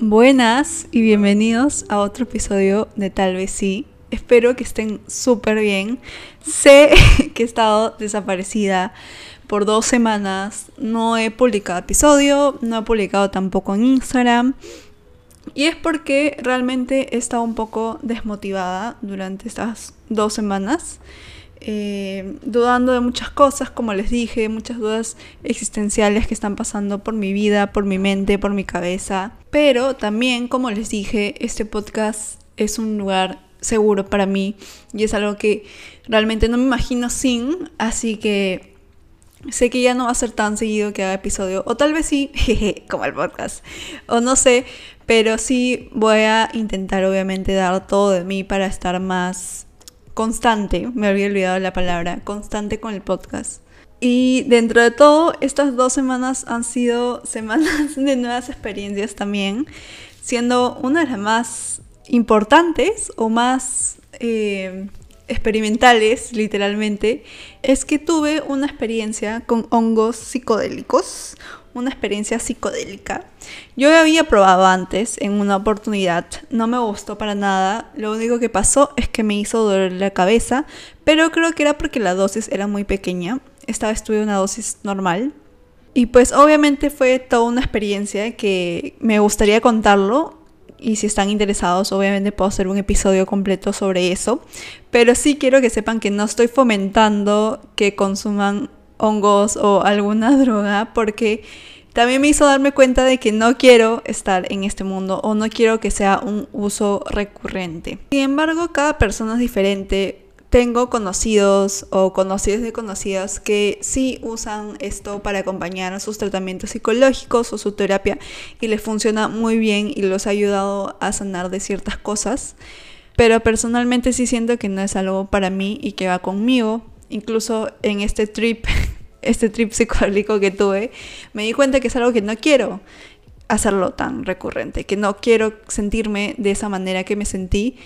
Buenas y bienvenidos a otro episodio de Tal vez sí. Espero que estén súper bien. Sé que he estado desaparecida por dos semanas. No he publicado episodio, no he publicado tampoco en Instagram. Y es porque realmente he estado un poco desmotivada durante estas dos semanas. Eh, dudando de muchas cosas, como les dije, muchas dudas existenciales que están pasando por mi vida, por mi mente, por mi cabeza. Pero también, como les dije, este podcast es un lugar seguro para mí y es algo que realmente no me imagino sin, así que sé que ya no va a ser tan seguido que haga episodio, o tal vez sí, como el podcast, o no sé, pero sí voy a intentar obviamente dar todo de mí para estar más constante, me había olvidado la palabra, constante con el podcast. Y dentro de todo, estas dos semanas han sido semanas de nuevas experiencias también, siendo una de las más importantes o más eh, experimentales, literalmente, es que tuve una experiencia con hongos psicodélicos, una experiencia psicodélica. Yo había probado antes en una oportunidad, no me gustó para nada, lo único que pasó es que me hizo doler la cabeza, pero creo que era porque la dosis era muy pequeña, esta vez una dosis normal. Y pues obviamente fue toda una experiencia que me gustaría contarlo y si están interesados obviamente puedo hacer un episodio completo sobre eso, pero sí quiero que sepan que no estoy fomentando que consuman hongos o alguna droga porque también me hizo darme cuenta de que no quiero estar en este mundo o no quiero que sea un uso recurrente. Sin embargo, cada persona es diferente. Tengo conocidos o conocidos de conocidas que sí usan esto para acompañar sus tratamientos psicológicos o su terapia y les funciona muy bien y los ha ayudado a sanar de ciertas cosas. Pero personalmente sí siento que no es algo para mí y que va conmigo. Incluso en este trip este trip psicodélico que tuve, me di cuenta que es algo que no quiero hacerlo tan recurrente, que no quiero sentirme de esa manera que me sentí,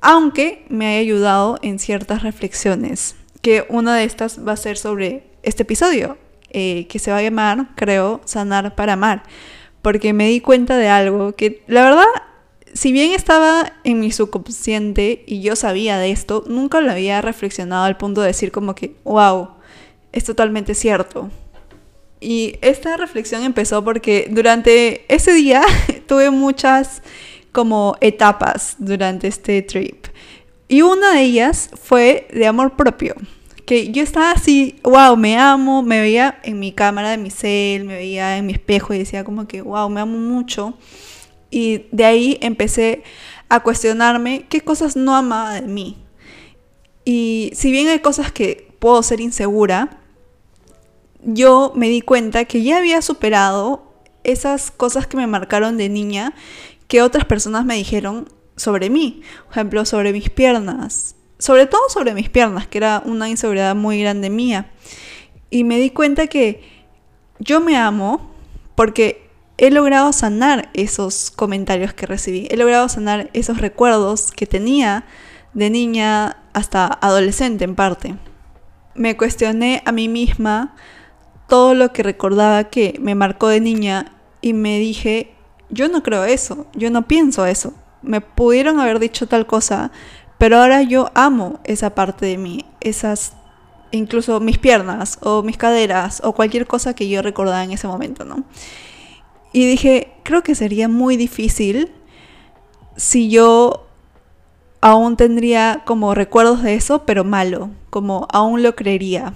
aunque me haya ayudado en ciertas reflexiones, que una de estas va a ser sobre este episodio, eh, que se va a llamar, creo, Sanar para Amar, porque me di cuenta de algo que la verdad si bien estaba en mi subconsciente y yo sabía de esto, nunca lo había reflexionado al punto de decir como que, wow, es totalmente cierto. Y esta reflexión empezó porque durante ese día tuve muchas como etapas durante este trip. Y una de ellas fue de amor propio. Que yo estaba así, wow, me amo, me veía en mi cámara de mi cel, me veía en mi espejo y decía como que, wow, me amo mucho. Y de ahí empecé a cuestionarme qué cosas no amaba de mí. Y si bien hay cosas que puedo ser insegura, yo me di cuenta que ya había superado esas cosas que me marcaron de niña que otras personas me dijeron sobre mí. Por ejemplo, sobre mis piernas. Sobre todo sobre mis piernas, que era una inseguridad muy grande mía. Y me di cuenta que yo me amo porque he logrado sanar esos comentarios que recibí. He logrado sanar esos recuerdos que tenía de niña hasta adolescente en parte. Me cuestioné a mí misma todo lo que recordaba que me marcó de niña y me dije, yo no creo eso, yo no pienso eso. Me pudieron haber dicho tal cosa, pero ahora yo amo esa parte de mí, esas incluso mis piernas o mis caderas o cualquier cosa que yo recordaba en ese momento, ¿no? Y dije, creo que sería muy difícil si yo aún tendría como recuerdos de eso, pero malo, como aún lo creería.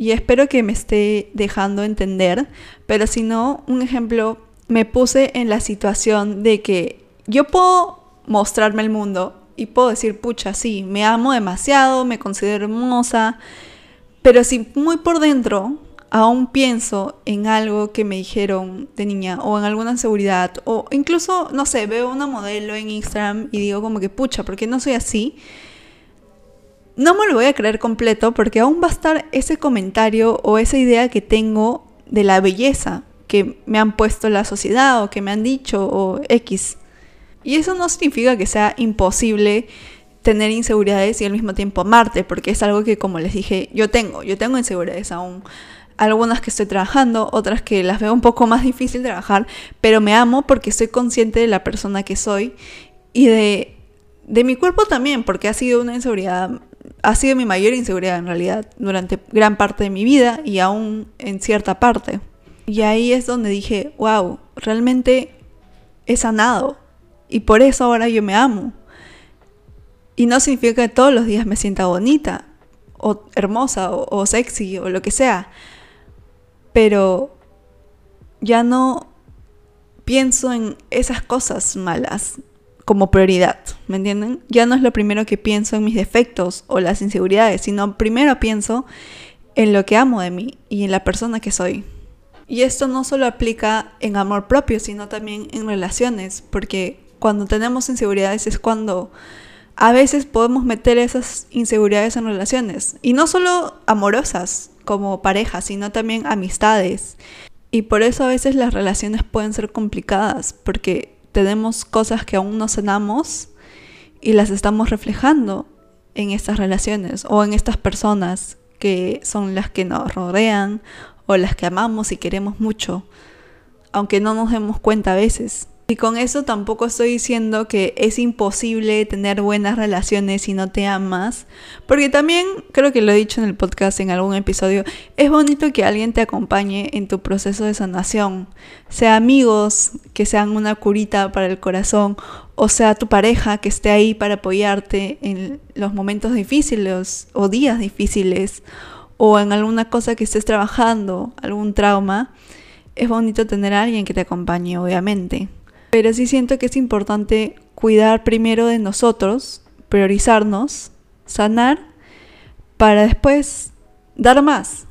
Y espero que me esté dejando entender, pero si no, un ejemplo, me puse en la situación de que yo puedo mostrarme el mundo y puedo decir, pucha, sí, me amo demasiado, me considero hermosa, pero si muy por dentro aún pienso en algo que me dijeron de niña o en alguna seguridad o incluso, no sé, veo una modelo en Instagram y digo como que, pucha, ¿por qué no soy así? No me lo voy a creer completo porque aún va a estar ese comentario o esa idea que tengo de la belleza que me han puesto la sociedad o que me han dicho o X. Y eso no significa que sea imposible tener inseguridades y al mismo tiempo amarte, porque es algo que como les dije, yo tengo, yo tengo inseguridades aún. algunas que estoy trabajando, otras que las veo un poco más difícil trabajar, pero me amo porque soy consciente de la persona que soy y de, de mi cuerpo también, porque ha sido una inseguridad, ha sido mi mayor inseguridad en realidad durante gran parte de mi vida y aún en cierta parte. Y ahí es donde dije, wow, realmente he sanado y por eso ahora yo me amo. Y no significa que todos los días me sienta bonita, o hermosa, o, sexy, o lo que sea. Pero ya no pienso en esas cosas malas como prioridad, ¿me entienden? Ya no es lo primero que pienso en mis defectos o las inseguridades, sino primero pienso en lo que amo de mí y en la persona que soy. Y esto no solo aplica en amor propio, sino también en relaciones, porque cuando tenemos inseguridades es cuando a veces podemos meter esas inseguridades en relaciones. Y no solo amorosas como pareja, sino también amistades. Y por eso a veces las relaciones pueden ser complicadas, porque tenemos cosas que aún no sanamos y las estamos reflejando en estas relaciones o en estas personas que son las que nos rodean o las que amamos y queremos mucho, aunque no nos demos cuenta a veces. Y con eso tampoco estoy diciendo que es imposible tener buenas relaciones si no te amas, porque también creo que lo he dicho en el podcast en algún episodio, es bonito que alguien te acompañe en tu proceso de sanación, sea amigos que sean una curita para el corazón, o sea tu pareja que esté ahí para apoyarte en los momentos difíciles o días difíciles, o en alguna cosa que estés trabajando, algún trauma. Es bonito tener a alguien que te acompañe, obviamente. Pero sí siento que es importante cuidar primero de nosotros, priorizarnos, sanar, para después dar más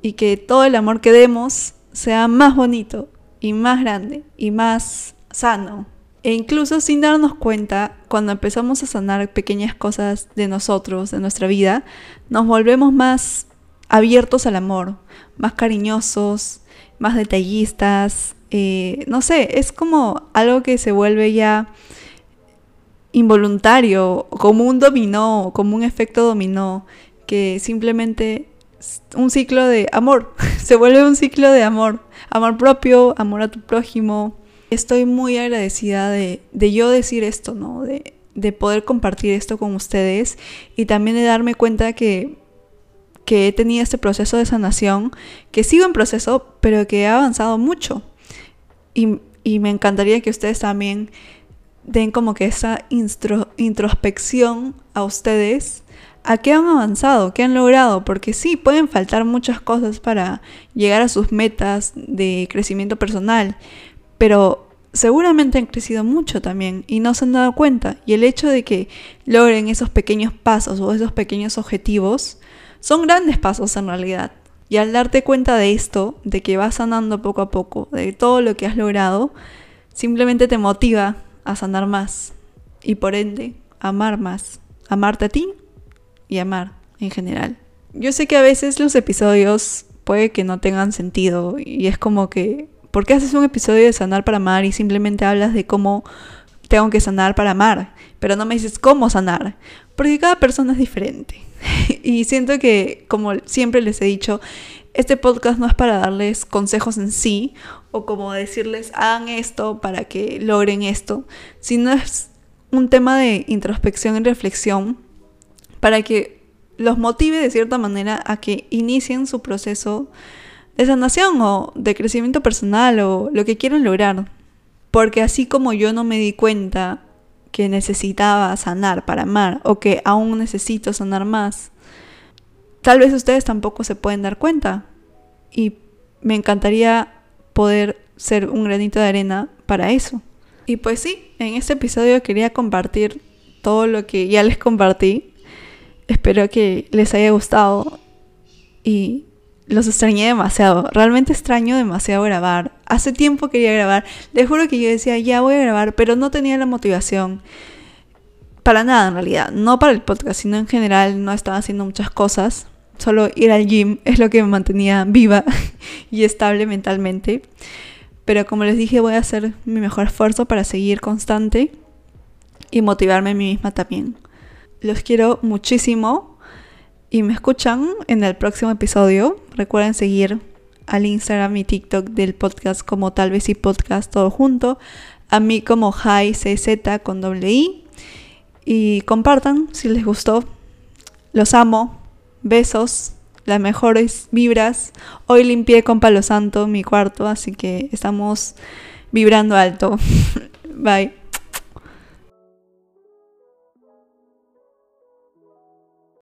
y que todo el amor que demos sea más bonito y más grande y más sano. E incluso sin darnos cuenta, cuando empezamos a sanar pequeñas cosas de nosotros, de nuestra vida, nos volvemos más abiertos al amor, más cariñosos, más detallistas, eh, no sé, es como algo que se vuelve ya involuntario, como un dominó, como un efecto dominó, que simplemente un ciclo de amor, se vuelve un ciclo de amor, amor propio, amor a tu prójimo. Estoy muy agradecida de, yo decir esto, ¿no? De, de poder compartir esto con ustedes y también de darme cuenta que que he tenido este proceso de sanación, que sigo en proceso, pero que he avanzado mucho. Y, me encantaría que ustedes también den como que esa introspección a ustedes a qué han avanzado, qué han logrado, porque sí, pueden faltar muchas cosas para llegar a sus metas de crecimiento personal, pero seguramente han crecido mucho también y no se han dado cuenta. Y el hecho de que logren esos pequeños pasos o esos pequeños objetivos son grandes pasos en realidad. Y al darte cuenta de esto, de que vas sanando poco a poco, de todo lo que has logrado, simplemente te motiva a sanar más y por ende amar más, amarte a ti y amar en general. Yo sé que a veces los episodios puede que no tengan sentido y es como que, ¿por qué haces un episodio de sanar para amar y simplemente hablas de cómo tengo que sanar para amar? Pero no me dices cómo sanar, porque cada persona es diferente. y siento que, como siempre les he dicho, este podcast no es para darles consejos en sí o como decirles hagan esto para que logren esto, sino es un tema de introspección y reflexión para que los motive de cierta manera a que inicien su proceso de sanación o de crecimiento personal o lo que quieran lograr. Porque así como yo no me di cuenta que necesitaba sanar para amar o que aún necesito sanar más. Tal vez ustedes tampoco se pueden dar cuenta y me encantaría poder ser un granito de arena para eso. Y pues sí, en este episodio quería compartir todo lo que ya les compartí. Espero que les haya gustado y los extrañé demasiado. Realmente extraño demasiado grabar. Hace tiempo quería grabar. Les juro que yo decía, ya voy a grabar, pero no tenía la motivación. Para nada, en realidad. No para el podcast, sino en general no estaba haciendo muchas cosas. Solo ir al gym es lo que me mantenía viva y estable mentalmente. Pero como les dije, voy a hacer mi mejor esfuerzo para seguir constante y motivarme a mí misma también. Los quiero muchísimo y me escuchan en el próximo episodio. Recuerden seguir al Instagram y TikTok del podcast como tal vez y podcast todo junto. A mí como Hi CZ con doble I. Y compartan si les gustó. Los amo. Besos. Las mejores vibras. Hoy limpié con palo santo mi cuarto, así que estamos vibrando alto. Bye.